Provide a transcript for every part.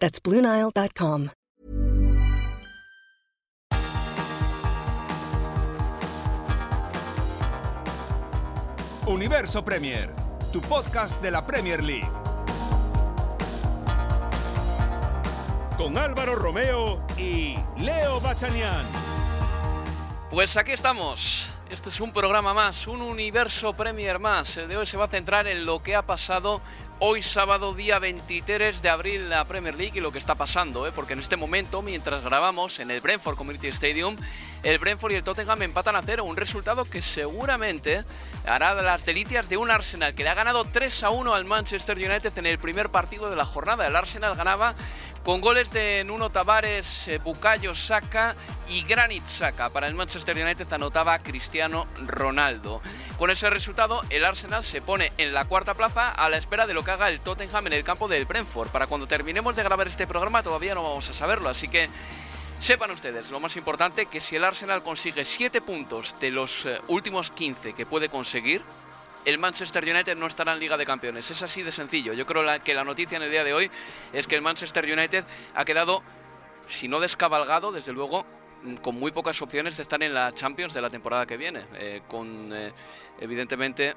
That's BlueNile.com. Universo Premier, tu podcast de la Premier League. Con Álvaro Romeo y Leo Bachanian. Pues aquí estamos. Este es un programa más, un universo Premier más. El de hoy se va a centrar en lo que ha pasado hoy sábado día 23 de abril la Premier League y lo que está pasando, ¿eh? porque en este momento, mientras grabamos en el Brentford Community Stadium, el Brentford y el Tottenham empatan a cero, un resultado que seguramente hará las delicias de un Arsenal que le ha ganado 3 a 1 al Manchester United en el primer partido de la jornada. El Arsenal ganaba con goles de Nuno Tavares, eh, Bukayo Saka y Granit Saka. Para el Manchester United anotaba Cristiano Ronaldo. Con ese resultado, el Arsenal se pone en la cuarta plaza a la espera de lo que haga el Tottenham en el campo del Brentford. Para cuando terminemos de grabar este programa todavía no vamos a saberlo, así que sepan ustedes, lo más importante, que si el Arsenal consigue 7 puntos de los eh, últimos 15 que puede conseguir, el Manchester United no estará en Liga de Campeones. Es así de sencillo. Yo creo que la noticia en el día de hoy es que el Manchester United ha quedado, si no descabalgado, desde luego, mm, con muy pocas opciones de estar en la Champions de la temporada que viene. Eh, con, eh, evidentemente,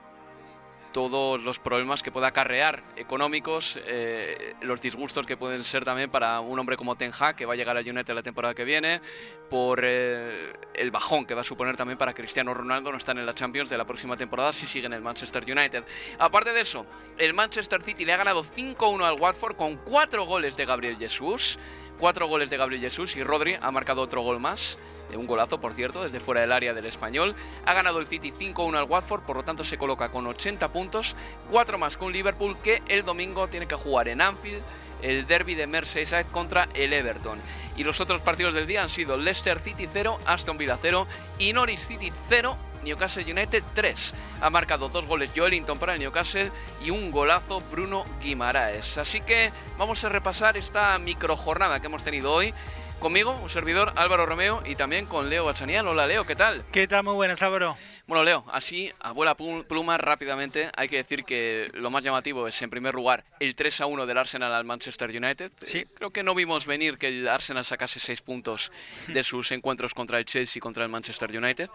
todos los problemas que pueda acarrear económicos, eh, los disgustos que pueden ser también para un hombre como Ten Hag, que va a llegar a United la temporada que viene, por eh, el bajón que va a suponer también para Cristiano Ronaldo no estar en la Champions de la próxima temporada si sigue en el Manchester United. Aparte de eso, el Manchester City le ha ganado 5-1 al Watford con 4 goles de Gabriel Jesús. 4 goles de Gabriel Jesús y Rodri ha marcado otro gol más un golazo por cierto, desde fuera del área del español. Ha ganado el City 5-1 al Watford, por lo tanto se coloca con 80 puntos, 4 más con Liverpool, que el domingo tiene que jugar en Anfield el derby de Merseyside contra el Everton. Y los otros partidos del día han sido Leicester City 0, Aston Villa 0 y Norwich City 0, Newcastle United 3. Ha marcado dos goles Joelinton para el Newcastle y un golazo Bruno Guimaraes. Así que vamos a repasar esta microjornada que hemos tenido hoy Conmigo, un servidor, Álvaro Romeo, y también con Leo Bachanian. Hola, Leo, ¿qué tal? ¿Qué tal? Muy buenas, Álvaro. Bueno, Leo, así, abuela pluma, rápidamente, hay que decir que lo más llamativo es, en primer lugar, el 3 a 1 del Arsenal al Manchester United. Sí. Eh, creo que no vimos venir que el Arsenal sacase seis puntos de sus encuentros contra el Chelsea y contra el Manchester United.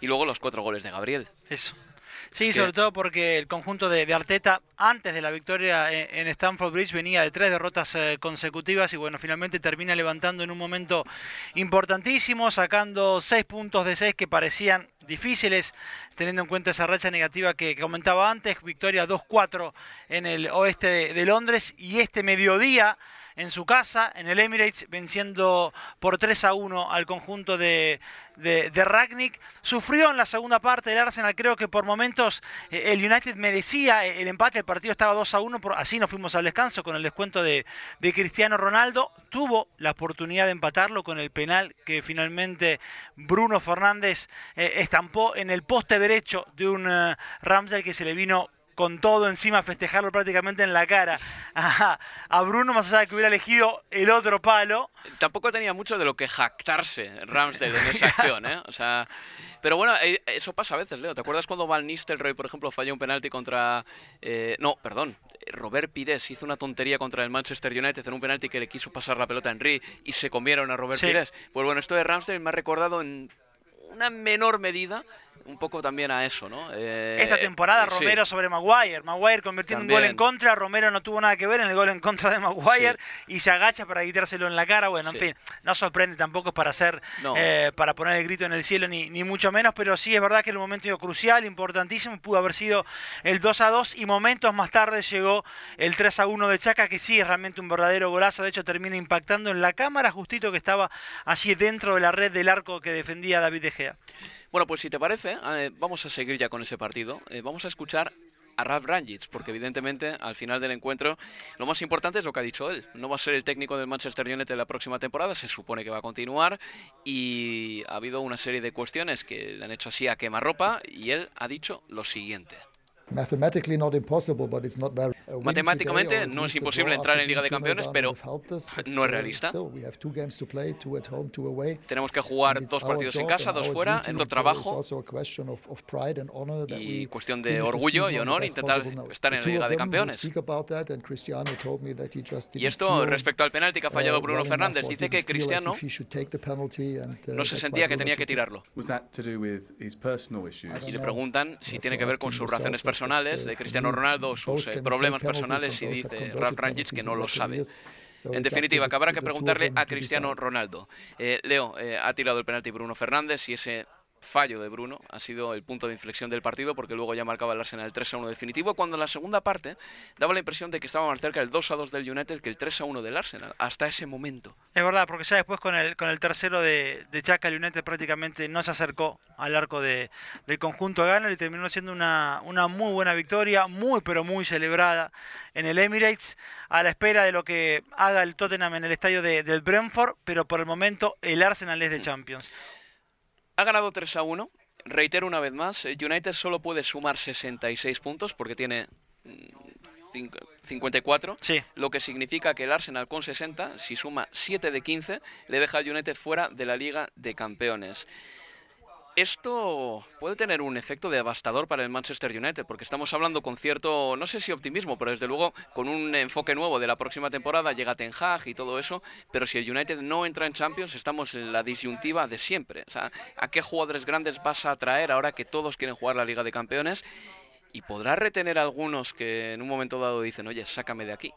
Y luego los cuatro goles de Gabriel. Eso. Sí, sobre todo porque el conjunto de, Arteta, antes de la victoria en, Stamford Bridge, venía de tres derrotas eh, consecutivas y bueno, finalmente termina levantando en un momento importantísimo, sacando seis puntos de seis que parecían difíciles, teniendo en cuenta esa racha negativa que, comentaba antes, victoria 2-4 en el oeste de Londres y este mediodía en su casa, en el Emirates, venciendo por 3 a 1 al conjunto de, de, Ragnick. Sufrió en la segunda parte del Arsenal, creo que por momentos eh, el United merecía el empate, el partido estaba 2 a 1, así nos fuimos al descanso con el descuento de, Cristiano Ronaldo. Tuvo la oportunidad de empatarlo con el penal que finalmente Bruno Fernández eh, estampó en el poste derecho de un uh, Ramsey que se le vino con todo encima, festejarlo prácticamente en la cara a, Bruno, más allá de que hubiera elegido el otro palo. Tampoco tenía mucho de lo que jactarse Ramsdale en esa acción, ¿eh? O sea, pero bueno, eh, eso pasa a veces, Leo. ¿Te acuerdas cuando Van Nistelrooy, por ejemplo, falló un penalti contra... Eh, no, perdón, Robert Pires hizo una tontería contra el Manchester United en un penalti que le quiso pasar la pelota a Henry y se comieron a Robert Pires. Pues bueno, esto de Ramsdale me ha recordado en una menor medida un poco también a eso, ¿no? Eh, Esta temporada Romero sobre Maguire, Maguire convirtiendo un gol en contra, Romero no tuvo nada que ver en el gol en contra de Maguire y se agacha para quitárselo en la cara, bueno, en fin, no sorprende tampoco para hacer, eh, para poner el grito en el cielo ni, ni mucho menos, pero sí es verdad que el momento crucial, importantísimo, pudo haber sido el 2 a 2 y momentos más tarde llegó el 3 a 1 de Chaca, que sí es realmente un verdadero golazo, de hecho termina impactando en la cámara justito que estaba allí dentro de la red del arco que defendía David De Gea. Bueno, pues si te parece, eh, vamos a seguir ya con ese partido. Eh, vamos a escuchar a Ralf Rangic, porque evidentemente al final del encuentro lo más importante es lo que ha dicho él. No va a ser el técnico del Manchester United la próxima temporada, se supone que va a continuar y ha habido una serie de cuestiones que le han hecho así a quemarropa y él ha dicho lo siguiente. Matemáticamente no es imposible entrar en Liga de Campeones, pero no es realista. Tenemos que jugar dos partidos en casa, dos fuera, en todo trabajo. Y cuestión de orgullo y honor intentar estar en la Liga de Campeones. Y esto respecto al penalti que ha fallado Bruno Fernández, dice que Cristiano no se sentía que tenía que tirarlo. Y le preguntan si tiene que ver con sus razones personales de Cristiano Ronaldo, sus eh, problemas personales y dice Ralf Rangic que no lo sabe. En definitiva, que habrá que preguntarle a Cristiano Ronaldo. Eh, Leo, eh, ha tirado el penalti Bruno Fernández y ese fallo de Bruno ha sido el punto de inflexión del partido porque luego ya marcaba el Arsenal el 3 a 1 definitivo cuando en la segunda parte daba la impresión de que estaba más cerca el 2 a 2 del United que el 3 a 1 del Arsenal hasta ese momento. Es verdad, porque ya después con el, con el tercero de, de Chaka el United prácticamente no se acercó al arco de, del conjunto Ghana y terminó siendo una, una muy buena victoria, muy pero muy celebrada en el Emirates a la espera de lo que haga el Tottenham en el estadio de, del Brentford, pero por el momento el Arsenal es de mm. Champions. Ha ganado 3 a 1. Reitero una vez más, eh, United solo puede sumar 66 puntos porque tiene 54, mm, sí. lo que significa que el Arsenal con 60, si suma 7 de 15, le deja al United fuera de la Liga de Campeones esto puede tener un efecto devastador para el Manchester United, porque estamos hablando con cierto, no sé si optimismo, pero desde luego con un enfoque nuevo de la próxima temporada, llega Ten Hag y todo eso, pero si el United no entra en Champions, estamos en la disyuntiva de siempre. O sea, ¿a qué jugadores grandes vas a traer ahora que todos quieren jugar la Liga de Campeones? Y podrá retener algunos que en un momento dado dicen, oye, sácame de aquí.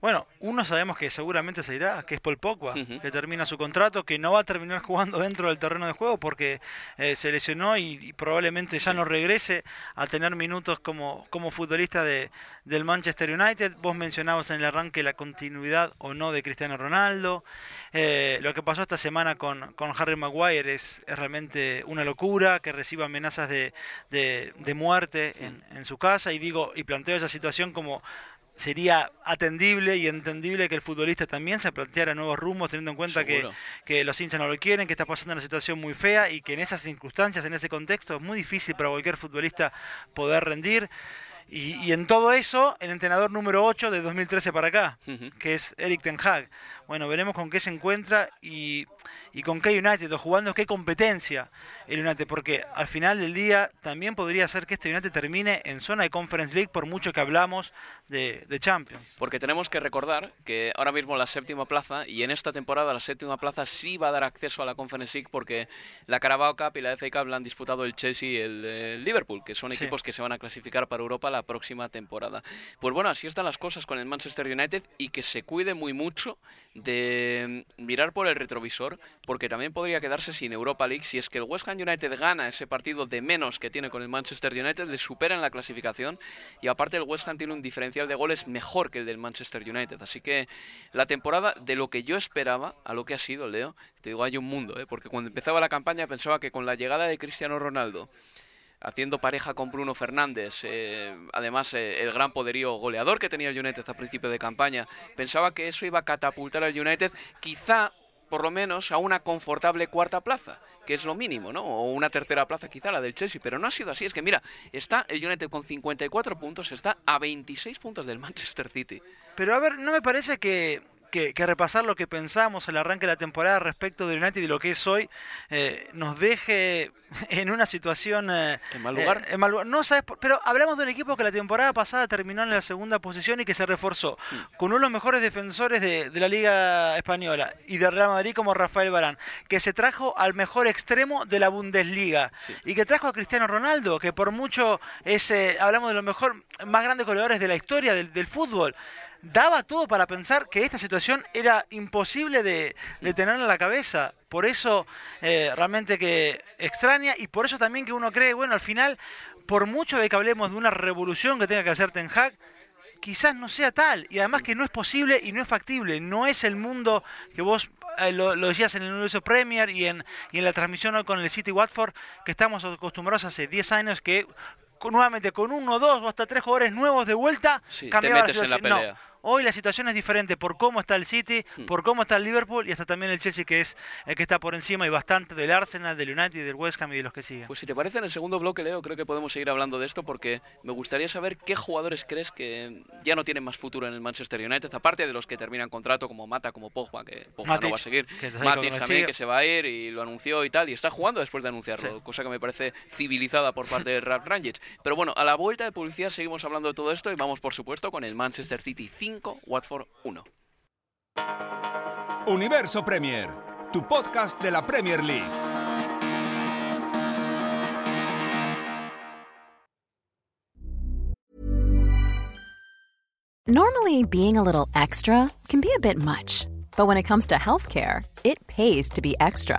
Bueno, uno sabemos que seguramente se irá, que es Paul Pogba, que termina su contrato, que no va a terminar jugando dentro del terreno de juego porque eh, se lesionó y, probablemente ya no regrese a tener minutos como, como futbolista de, del Manchester United. Vos mencionabas en el arranque la continuidad o no de Cristiano Ronaldo. Eh, lo que pasó esta semana con, con Harry Maguire es, realmente una locura, que reciba amenazas de, de, muerte en, en su casa y digo, y planteo esa situación como sería atendible y entendible que el futbolista también se planteara nuevos rumbos, teniendo en cuenta que, que, los hinchas no lo quieren, que está pasando una situación muy fea y que en esas circunstancias, en ese contexto, es muy difícil para cualquier futbolista poder rendir. Y, en todo eso, el entrenador número 8 de 2013 para acá, que es Eric Ten Hag. Bueno, veremos con qué se encuentra y, con qué United, o jugando qué competencia el United, porque al final del día también podría ser que este United termine en zona de Conference League, por mucho que hablamos de, de Champions. Porque tenemos que recordar que ahora mismo la séptima plaza, y en esta temporada la séptima plaza sí va a dar acceso a la Conference League, porque la Carabao Cup y la FA Cup la han disputado el Chelsea y el, Liverpool, que son equipos que se van a clasificar para Europa la próxima temporada. Pues bueno, así están las cosas con el Manchester United y que se cuide muy mucho de mirar por el retrovisor, porque también podría quedarse sin Europa League si es que el West Ham United gana ese partido de menos que tiene con el Manchester United, le supera en la clasificación y aparte el West Ham tiene un diferencial de goles mejor que el del Manchester United. Así que la temporada de lo que yo esperaba a lo que ha sido, Leo, te digo, hay un mundo, ¿eh? porque cuando empezaba la campaña pensaba que con la llegada de Cristiano Ronaldo, haciendo pareja con Bruno Fernández, eh, además eh, el gran poderío goleador que tenía el United a principio de campaña, pensaba que eso iba a catapultar al United quizá por lo menos a una confortable cuarta plaza, que es lo mínimo, ¿no? O una tercera plaza quizá la del Chelsea, pero no ha sido así, es que mira, está el United con 54 puntos, está a 26 puntos del Manchester City. Pero a ver, no me parece que que, repasar lo que pensamos el arranque de la temporada respecto del United y lo que es hoy, eh, nos deje en una situación... Eh, ¿En mal lugar? Eh, no, ¿sabes? Pero hablamos de un equipo que la temporada pasada terminó en la segunda posición y que se reforzó mm. con uno de los mejores defensores de, la Liga Española y de Real Madrid como Rafael Barán, que se trajo al mejor extremo de la Bundesliga y que trajo a Cristiano Ronaldo, que por mucho es, hablamos de los mejor, más grandes goleadores de la historia del, del fútbol daba todo para pensar que esta situación era imposible de, de tener en la cabeza. Por eso eh, realmente que extraña y por eso también que uno cree, bueno, al final, por mucho de que hablemos de una revolución que tenga que hacer Ten Hag, quizás no sea tal. Y además que no es posible y no es factible. No es el mundo que vos eh, lo, decías en el universo Premier y en, y en la transmisión hoy con el City Watford, que estamos acostumbrados hace 10 años que nuevamente con uno, dos o hasta tres jugadores nuevos de vuelta cambiaba la situación. Hoy la situación es diferente por cómo está el City, hmm. por cómo está el Liverpool y hasta también el Chelsea que es el que está por encima y bastante del Arsenal, del United, del West Ham y de los que siguen. Pues si te parece en el segundo bloque, Leo, creo que podemos seguir hablando de esto porque me gustaría saber qué jugadores crees que ya no tienen más futuro en el Manchester United, aparte de los que terminan contrato como Mata, como Pogba, que Pogba no va a seguir, Matic también que se va a ir y lo anunció y tal, y está jugando después de anunciarlo, cosa que me parece civilizada por parte de Ralph Rangers. Pero bueno, a la vuelta de publicidad seguimos hablando de todo esto y vamos por supuesto con el Manchester City 5, Watford 1. Universo Premier, tu podcast de la Premier League. Normally, being a little extra can be a bit much, but when it comes to healthcare, it pays to be extra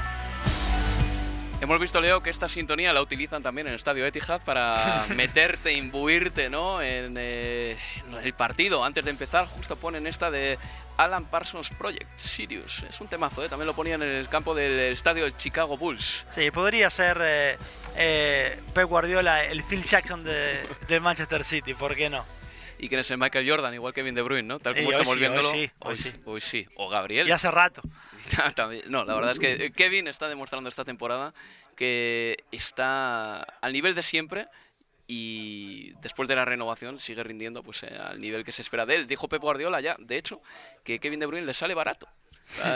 Hemos visto, Leo, que esta sintonía la utilizan también en el estadio Etihad para meterte, imbuirte ¿no? En, eh, en, el partido. Antes de empezar, justo ponen esta de Alan Parsons Project, Sirius. Es un temazo, ¿eh? también lo ponían en el campo del estadio Chicago Bulls. Sí, podría ser eh, eh, Pep Guardiola el Phil Jackson de, Manchester City, ¿por qué no? y quién es el Michael Jordan, igual que Kevin De Bruyne, ¿no? Tal como estamos viéndolo. Hoy sí, hoy, sí. Hoy sí. O Gabriel. Y hace rato. no, la verdad es que Kevin está demostrando esta temporada que está al nivel de siempre y después de la renovación sigue rindiendo pues eh, al nivel que se espera de él. Dijo Pep Guardiola ya, de hecho, que Kevin De Bruyne le sale barato.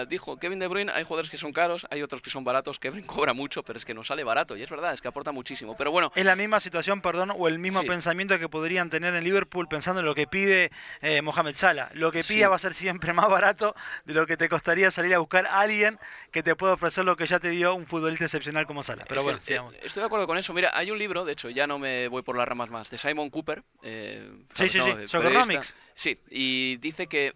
Dijo Kevin De Bruyne, hay jugadores que son caros, hay otros que son baratos, Kevin cobra mucho, pero es que no sale barato, y es verdad, es que aporta muchísimo. Pero bueno. Es la misma situación, perdón, o el mismo pensamiento que podrían tener en Liverpool pensando en lo que pide eh, Mohamed Salah. Lo que pida va a ser siempre más barato de lo que te costaría salir a buscar a alguien que te pueda ofrecer lo que ya te dio un futbolista excepcional como Salah. Pero bueno, eh, estoy de acuerdo con eso. Mira, hay un libro, de hecho, ya no me voy por las ramas más, de Simon Cooper. Eh, sí, sí, sí, Sí, y dice que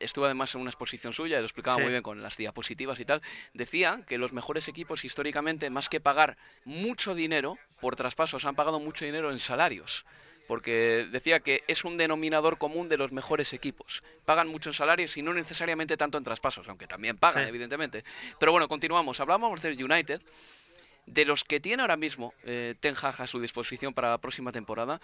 estuvo además en una exposición suya, lo explicaba muy bien con las diapositivas y tal, decía que los mejores equipos históricamente, más que pagar mucho dinero por traspasos, han pagado mucho dinero en salarios porque decía que es un denominador común de los mejores equipos. Pagan mucho en salarios y no necesariamente tanto en traspasos, aunque también pagan, evidentemente. Pero bueno, continuamos. Hablábamos del United, de los que tiene ahora mismo eh, Ten Hag a su disposición para la próxima temporada.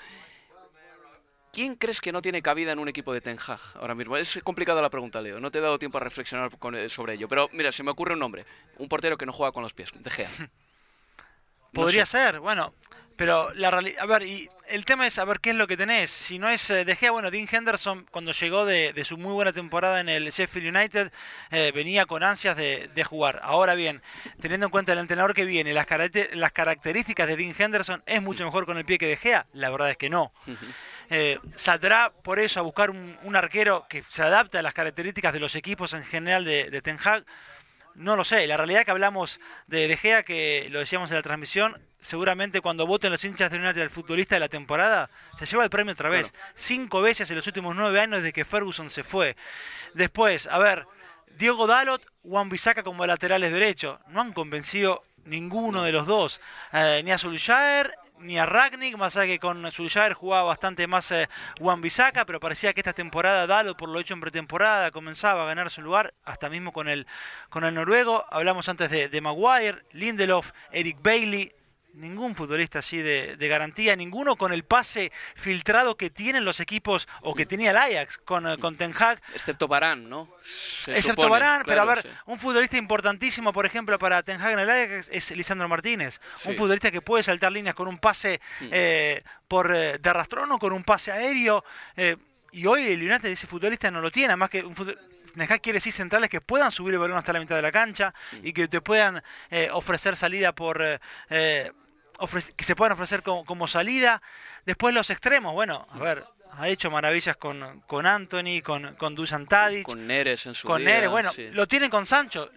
¿Quién crees que no tiene cabida en un equipo de Ten Hag ahora mismo? Es complicada la pregunta, Leo. No te he dado tiempo a reflexionar eh, sobre ello. Pero mira, se me ocurre un nombre. Un portero que no juega con los pies. De Gea. Podría ser. Bueno, pero la realidad, a ver, y el tema es a ver qué es lo que tenés. Si no es eh, De Gea, bueno, Dean Henderson cuando llegó de, su muy buena temporada en el Sheffield United eh, venía con ansias de, jugar. Ahora bien, teniendo en cuenta el entrenador que viene, las, las características de Dean Henderson, ¿es mucho mejor con el pie que De Gea? La verdad es que no. Eh, saldrá por eso a buscar un, arquero que se adapte a las características de los equipos en general de, de Ten Hag. No lo sé, la realidad es que hablamos de De Gea, que lo decíamos en la transmisión, seguramente cuando voten los hinchas de United al futbolista de la temporada, se lleva el premio otra vez. Cinco veces en los últimos nueve años desde que Ferguson se fue. Después, a ver, Diego Dalot, Juan Bisaca como laterales derechos. No han convencido ninguno de los dos. Eh, ni a Solskjaer ni a Ragnick, más allá que con Solskjaer jugaba bastante más eh, pero parecía que esta temporada Dalot, por lo hecho en pretemporada, comenzaba a ganar su lugar, hasta mismo con el, con el noruego. Hablamos antes de, de Maguire, Lindelof, Eric Bailey, ningún futbolista así de, garantía, ninguno con el pase filtrado que tienen los equipos o que tenía el Ajax con, eh, con Ten Hag. Excepto Barán, ¿no? Excepto Barán, pero a ver, un futbolista importantísimo, por ejemplo, para Ten Hag en el Ajax es Lisandro Martínez. Un futbolista que puede saltar líneas con un pase mm. eh, por eh, de arrastrón o con un pase aéreo. y hoy el United ese futbolista no lo tiene, más que un Ten Hag quiere decir centrales que puedan subir el balón hasta la mitad de la cancha mm. y que te puedan ofrecer salida por que se puedan ofrecer como, salida. Después los extremos, bueno, a ver, ha hecho maravillas con, con Anthony, con, con Dusan Tadic. Con Neres en su Con Neres, bueno, lo tienen con Sancho,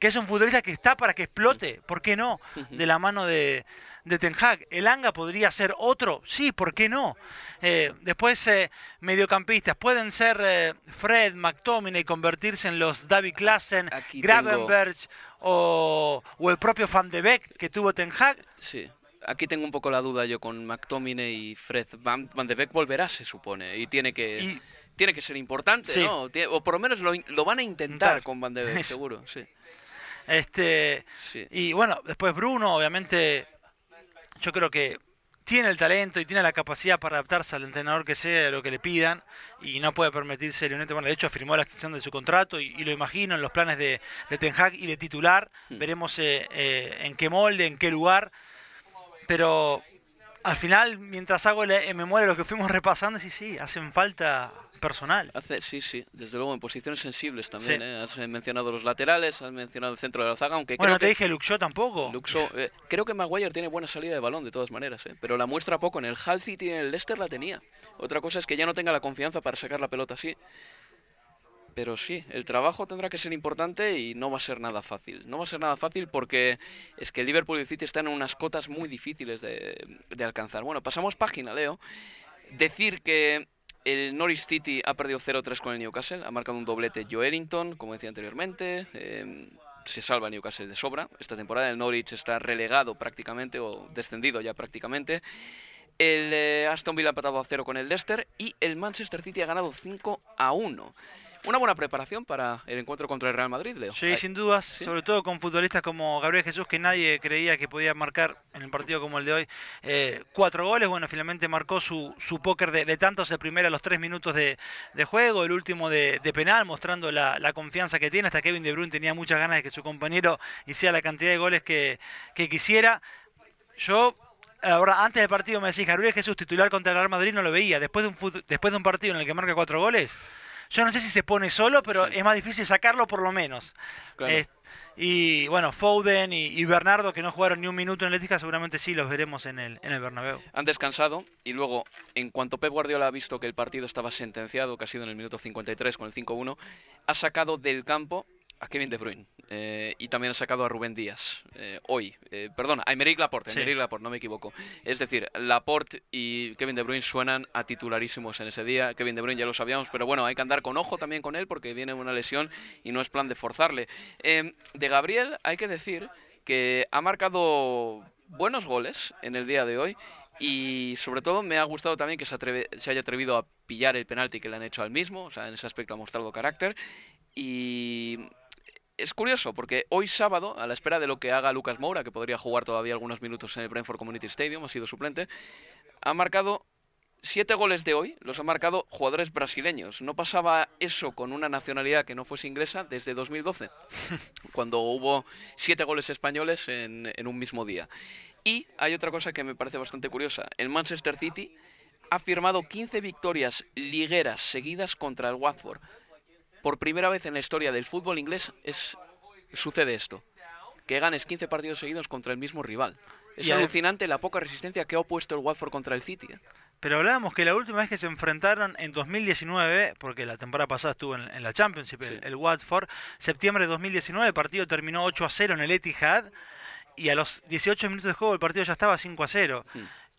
que es un futbolista que está para que explote, ¿por qué no? De la mano de, de Ten Hag. ¿El Anga podría ser otro? Sí, ¿por qué no? Eh, después, eh, mediocampistas. Pueden ser eh, Fred, McTominay, convertirse en los David Klassen, Gravenberg o, el propio Van de Beek que tuvo Ten Hag. Sí. Aquí tengo un poco la duda yo con McTominay y Fred. Van, de Beek volverá, se supone, y tiene que... tiene que ser importante, ¿no? O por lo menos lo, van a intentar con Van de Beek, seguro, sí. Este, Y bueno, después Bruno, obviamente, yo creo que tiene el talento y tiene la capacidad para adaptarse al entrenador que sea lo que le pidan y no puede permitirse Leonete. Bueno, de hecho firmó la extensión de su contrato y, lo imagino en los planes de, de Ten Hag y de titular. Hmm. Veremos eh, eh, en qué molde, en qué lugar. Pero al final, mientras hago el, memoria lo que fuimos repasando, sí, sí, hacen falta personal. Hace, sí, sí, desde luego en posiciones sensibles también. ¿eh? Has mencionado los laterales, has mencionado el centro de la zaga, aunque bueno, creo te dije Luxo tampoco. Luxo, eh, creo que Maguire tiene buena salida de balón de todas maneras, ¿eh? pero la muestra poco. En el Hull City y en el Leicester la tenía. Otra cosa es que ya no tenga la confianza para sacar la pelota así. Pero sí, el trabajo tendrá que ser importante y no va a ser nada fácil. No va a ser nada fácil porque es que Liverpool y City están en unas cotas muy difíciles de, de alcanzar. Bueno, pasamos página, Leo. Decir que el Norwich City ha perdido 0-3 con el Newcastle, ha marcado un doblete Joe Ellington, como decía anteriormente. Eh, se salva el Newcastle de sobra. Esta temporada el Norwich está relegado prácticamente o descendido ya prácticamente. El eh, Aston Villa ha empatado a 0 con el Leicester y el Manchester City ha ganado 5 a 1 una buena preparación para el encuentro contra el Real Madrid, Leo. Sí, sin dudas, sobre todo con futbolistas como Gabriel Jesús, que nadie creía que podía marcar en un partido como el de hoy eh, cuatro goles. Bueno, finalmente marcó su, su póker de, tantos, el primero a los tres minutos de, juego, el último de, penal, mostrando la, confianza que tiene. Hasta Kevin De Bruyne tenía muchas ganas de que su compañero hiciera la cantidad de goles que, que quisiera. Yo Ahora, antes del partido me decís, Gabriel Jesús titular contra el Real Madrid no lo veía. Después de un, después de un partido en el que marca cuatro goles, yo no sé si se pone solo, pero es más difícil sacarlo por lo menos. y bueno, Foden y, Bernardo, que no jugaron ni un minuto en Atlética, seguramente sí los veremos en el, en el Bernabéu. Han descansado y luego, en cuanto Pep Guardiola ha visto que el partido estaba sentenciado, que ha sido en el minuto 53 con el 5-1, ha sacado del campo a Kevin De Bruyne. Eh, y también ha sacado a Rubén Díaz eh, hoy. Eh, perdón, a Emerick Laporte, Laporte, no me equivoco. Es decir, Laporte y Kevin De Bruyne suenan a titularísimos en ese día. Kevin De Bruyne ya lo sabíamos, pero bueno, hay que andar con ojo también con él porque viene una lesión y no es plan de forzarle. de Gabriel hay que decir que ha marcado buenos goles en el día de hoy y sobre todo me ha gustado también que se, se, haya atrevido a pillar el penalti que le han hecho al mismo, o sea, en ese aspecto ha mostrado carácter. Y es curioso porque hoy sábado, a la espera de lo que haga Lucas Moura, que podría jugar todavía algunos minutos en el Brentford Community Stadium, ha sido suplente, ha marcado siete goles de hoy, los ha marcado jugadores brasileños. No pasaba eso con una nacionalidad que no fuese inglesa desde 2012, cuando hubo siete goles españoles en, en un mismo día. Y hay otra cosa que me parece bastante curiosa. El Manchester City ha firmado 15 victorias ligueras seguidas contra el Watford por primera vez en la historia del fútbol inglés es, sucede esto. Que ganes 15 partidos seguidos contra el mismo rival. Es alucinante la poca resistencia que ha opuesto el Watford contra el City. ¿eh? Pero hablábamos que la última vez que se enfrentaron en 2019, porque la temporada pasada estuvo en, la Championship, el, Watford, septiembre de 2019, el partido terminó 8 a 0 en el Etihad y a los 18 minutos de juego el partido ya estaba 5 a 0.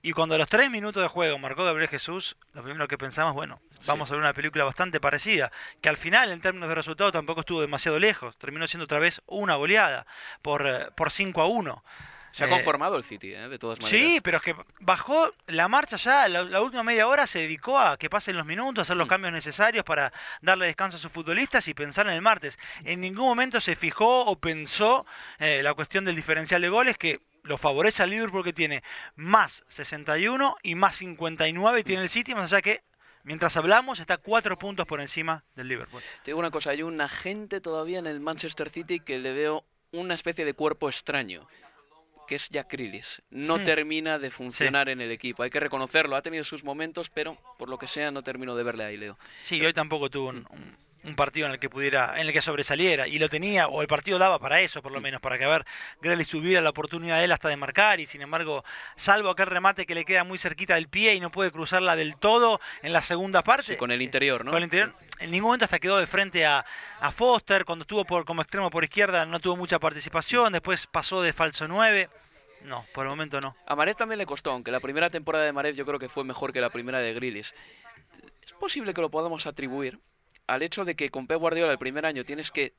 Y cuando a los tres minutos de juego marcó Gabriel Jesús, lo primero que pensamos, bueno, vamos a ver una película bastante parecida, que al final en términos de resultado tampoco estuvo demasiado lejos, terminó siendo otra vez una goleada por, eh, por 5 a 1. Se ha eh, conformado el City, ¿eh? de todas maneras. Sí, pero es que bajó la marcha ya, la, última media hora se dedicó a que pasen los minutos, hacer los mm. cambios necesarios para darle descanso a sus futbolistas y pensar en el martes. En ningún momento se fijó o pensó la cuestión del diferencial de goles, que lo favorece al Liverpool porque tiene más 61 y más 59 tiene el City, más allá que mientras hablamos está cuatro puntos por encima del Liverpool. Te digo una cosa, hay un agente todavía en el Manchester City que le veo una especie de cuerpo extraño que es Jack Grealish. No hmm. termina de funcionar en el equipo. Hay que reconocerlo. Ha tenido sus momentos, pero por lo que sea no termino de verle ahí, Leo. Sí, hoy tampoco tuvo un, un partido en el que pudiera, en el que sobresaliera, y lo tenía, o el partido daba para eso, por lo menos, para que a ver, Grealish tuviera la oportunidad de él hasta de marcar, y sin embargo, salvo aquel remate que le queda muy cerquita del pie y no puede cruzarla del todo en la segunda parte. con el interior, ¿no? Con el interior. En ningún momento hasta quedó de frente a, a Foster, cuando estuvo por, como extremo por izquierda no tuvo mucha participación, después pasó de falso 9. No, por el momento no. A Maret también le costó, aunque la primera temporada de Maret yo creo que fue mejor que la primera de Grealish. Es posible que lo podamos atribuir al hecho de que con Pep Guardiola el primer año tienes que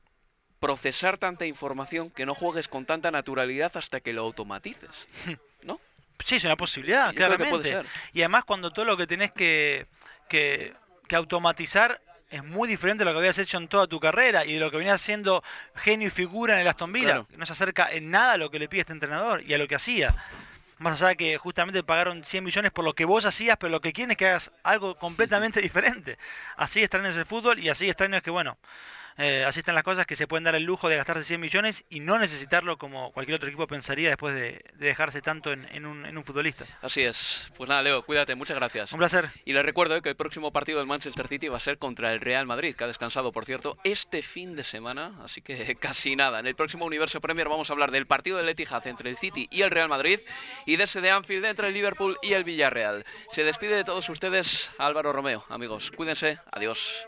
procesar tanta información que no juegues con tanta naturalidad hasta que lo automatices, ¿no? Sí, es una posibilidad, claramente. Y además cuando todo lo que tenés que, que, automatizar es muy diferente de lo que habías hecho en toda tu carrera y de lo que venías haciendo genio y figura en el Aston Villa. No se acerca en nada a lo que le pide este entrenador y a lo que hacía. Más allá de que justamente pagaron 100 millones por lo que vos hacías, pero lo que quieren es que hagas algo completamente diferente. Así extraño es el fútbol y así extraño es que, bueno, eh, así están las cosas que se pueden dar el lujo de gastarse 100 millones y no necesitarlo como cualquier otro equipo pensaría después de, dejarse tanto en, un, futbolista. Así es. Pues nada, Leo, cuídate, muchas gracias. Un placer. Y les recuerdo que el próximo partido del Manchester City va a ser contra el Real Madrid, que ha descansado, por cierto, este fin de semana, así que casi nada. En el próximo Universo Premier vamos a hablar del partido del Etihad entre el City y el Real Madrid y de ese de Anfield entre el Liverpool y el Villarreal. Se despide de todos ustedes Álvaro Romeo. Amigos, cuídense. Adiós.